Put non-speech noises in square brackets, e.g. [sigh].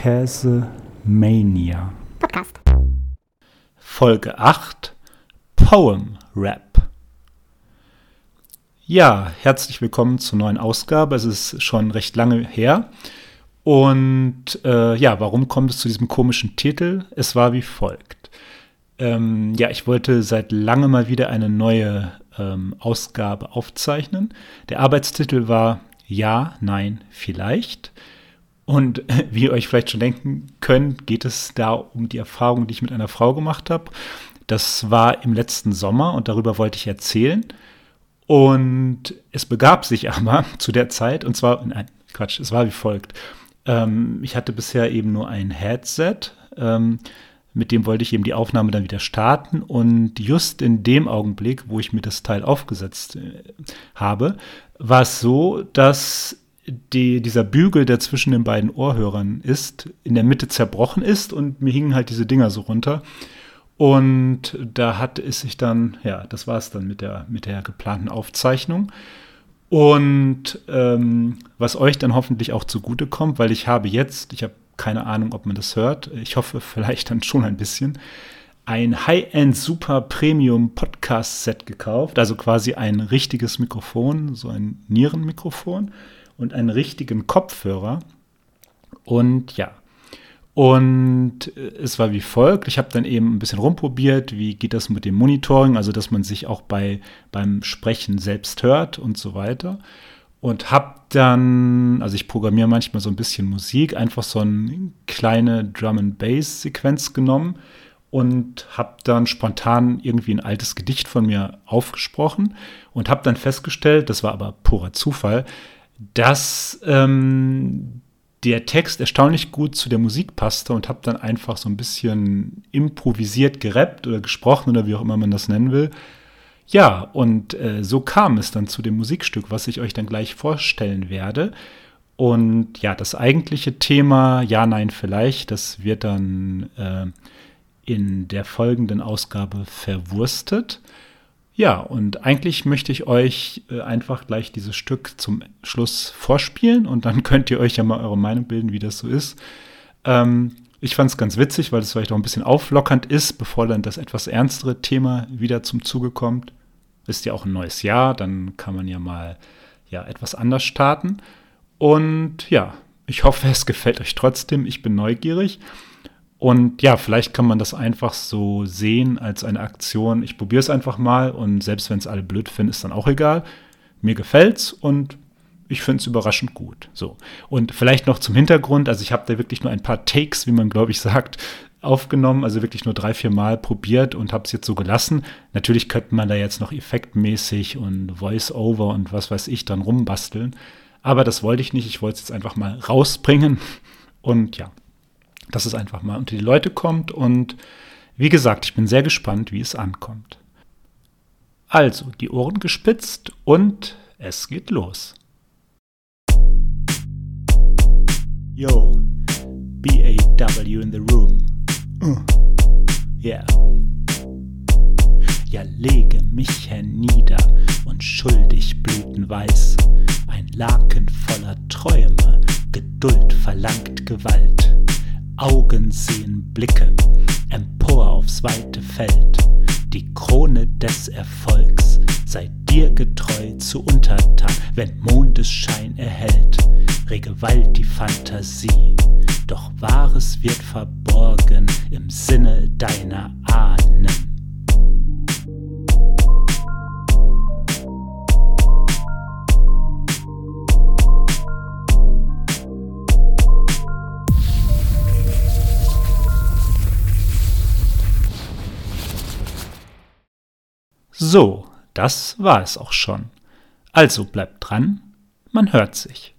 Käse Mania. Podcast. Folge 8 Poem Rap. Ja, herzlich willkommen zur neuen Ausgabe. Es ist schon recht lange her. Und äh, ja, warum kommt es zu diesem komischen Titel? Es war wie folgt. Ähm, ja, ich wollte seit langem mal wieder eine neue ähm, Ausgabe aufzeichnen. Der Arbeitstitel war Ja, Nein, Vielleicht. Und [laughs] wie ihr euch vielleicht schon denken könnt, geht es da um die Erfahrung, die ich mit einer Frau gemacht habe. Das war im letzten Sommer und darüber wollte ich erzählen. Und es begab sich [laughs] aber zu der Zeit, und zwar, nein, Quatsch, es war wie folgt. Ähm, ich hatte bisher eben nur ein Headset, ähm, mit dem wollte ich eben die Aufnahme dann wieder starten. Und just in dem Augenblick, wo ich mir das Teil aufgesetzt äh, habe, war es so, dass die, dieser Bügel, der zwischen den beiden Ohrhörern ist, in der Mitte zerbrochen ist und mir hingen halt diese Dinger so runter. Und da hat es sich dann, ja, das war es dann mit der, mit der geplanten Aufzeichnung. Und ähm, was euch dann hoffentlich auch zugutekommt, weil ich habe jetzt, ich habe keine Ahnung, ob man das hört, ich hoffe [laughs] vielleicht dann schon ein bisschen, ein High-End Super Premium Podcast Set gekauft, also quasi ein richtiges Mikrofon, so ein Nierenmikrofon und einen richtigen Kopfhörer. Und ja, und es war wie folgt. Ich habe dann eben ein bisschen rumprobiert, wie geht das mit dem Monitoring, also dass man sich auch bei, beim Sprechen selbst hört und so weiter. Und habe dann, also ich programmiere manchmal so ein bisschen Musik, einfach so eine kleine Drum-and-Bass-Sequenz genommen und habe dann spontan irgendwie ein altes Gedicht von mir aufgesprochen und habe dann festgestellt, das war aber purer Zufall, dass ähm, der Text erstaunlich gut zu der Musik passte und habe dann einfach so ein bisschen improvisiert gerappt oder gesprochen oder wie auch immer man das nennen will. Ja, und äh, so kam es dann zu dem Musikstück, was ich euch dann gleich vorstellen werde. Und ja, das eigentliche Thema, ja, nein, vielleicht, das wird dann äh, in der folgenden Ausgabe verwurstet. Ja, und eigentlich möchte ich euch äh, einfach gleich dieses Stück zum Schluss vorspielen und dann [laughs] könnt ihr euch ja mal eure Meinung bilden, wie das so ist. Ähm, ich fand es ganz witzig, weil es vielleicht auch ein bisschen auflockernd ist, bevor dann das etwas ernstere Thema wieder zum Zuge kommt. Ist ja auch ein neues Jahr, dann kann man ja mal ja etwas anders starten. Und ja, ich hoffe, es gefällt euch trotzdem. Ich bin neugierig. Und ja, vielleicht kann man das einfach so sehen als eine Aktion. Ich probiere es einfach mal und selbst wenn es alle blöd finden, ist dann auch egal. Mir gefällt's und ich finde es überraschend gut. So. Und vielleicht noch zum Hintergrund, also ich habe da wirklich nur ein paar Takes, wie man glaube ich sagt, aufgenommen, also wirklich nur drei, vier Mal probiert und habe es jetzt so gelassen. Natürlich könnte man da jetzt noch effektmäßig und Voice-Over und was weiß ich dann rumbasteln. Aber das wollte ich nicht. Ich wollte es jetzt einfach mal rausbringen. Und ja, dass es einfach mal unter die Leute kommt. Und wie gesagt, ich bin sehr gespannt, wie es ankommt. Also, die Ohren gespitzt und es geht los. Yo, B-A-W in the room. Uh, yeah. Ja, lege mich hernieder und schuldig blütenweiß. Ein Laken voller Träume, Geduld verlangt Gewalt. Augen sehen Blicke empor aufs weite Feld. Die Krone des Erfolgs sei dir getreu zu untertan, wenn Mondesschein erhellt. Rege Wald die Fantasie, doch Wahres wird verborgen im Sinne deiner Ahnen. So, das war es auch schon. Also bleibt dran, man hört sich.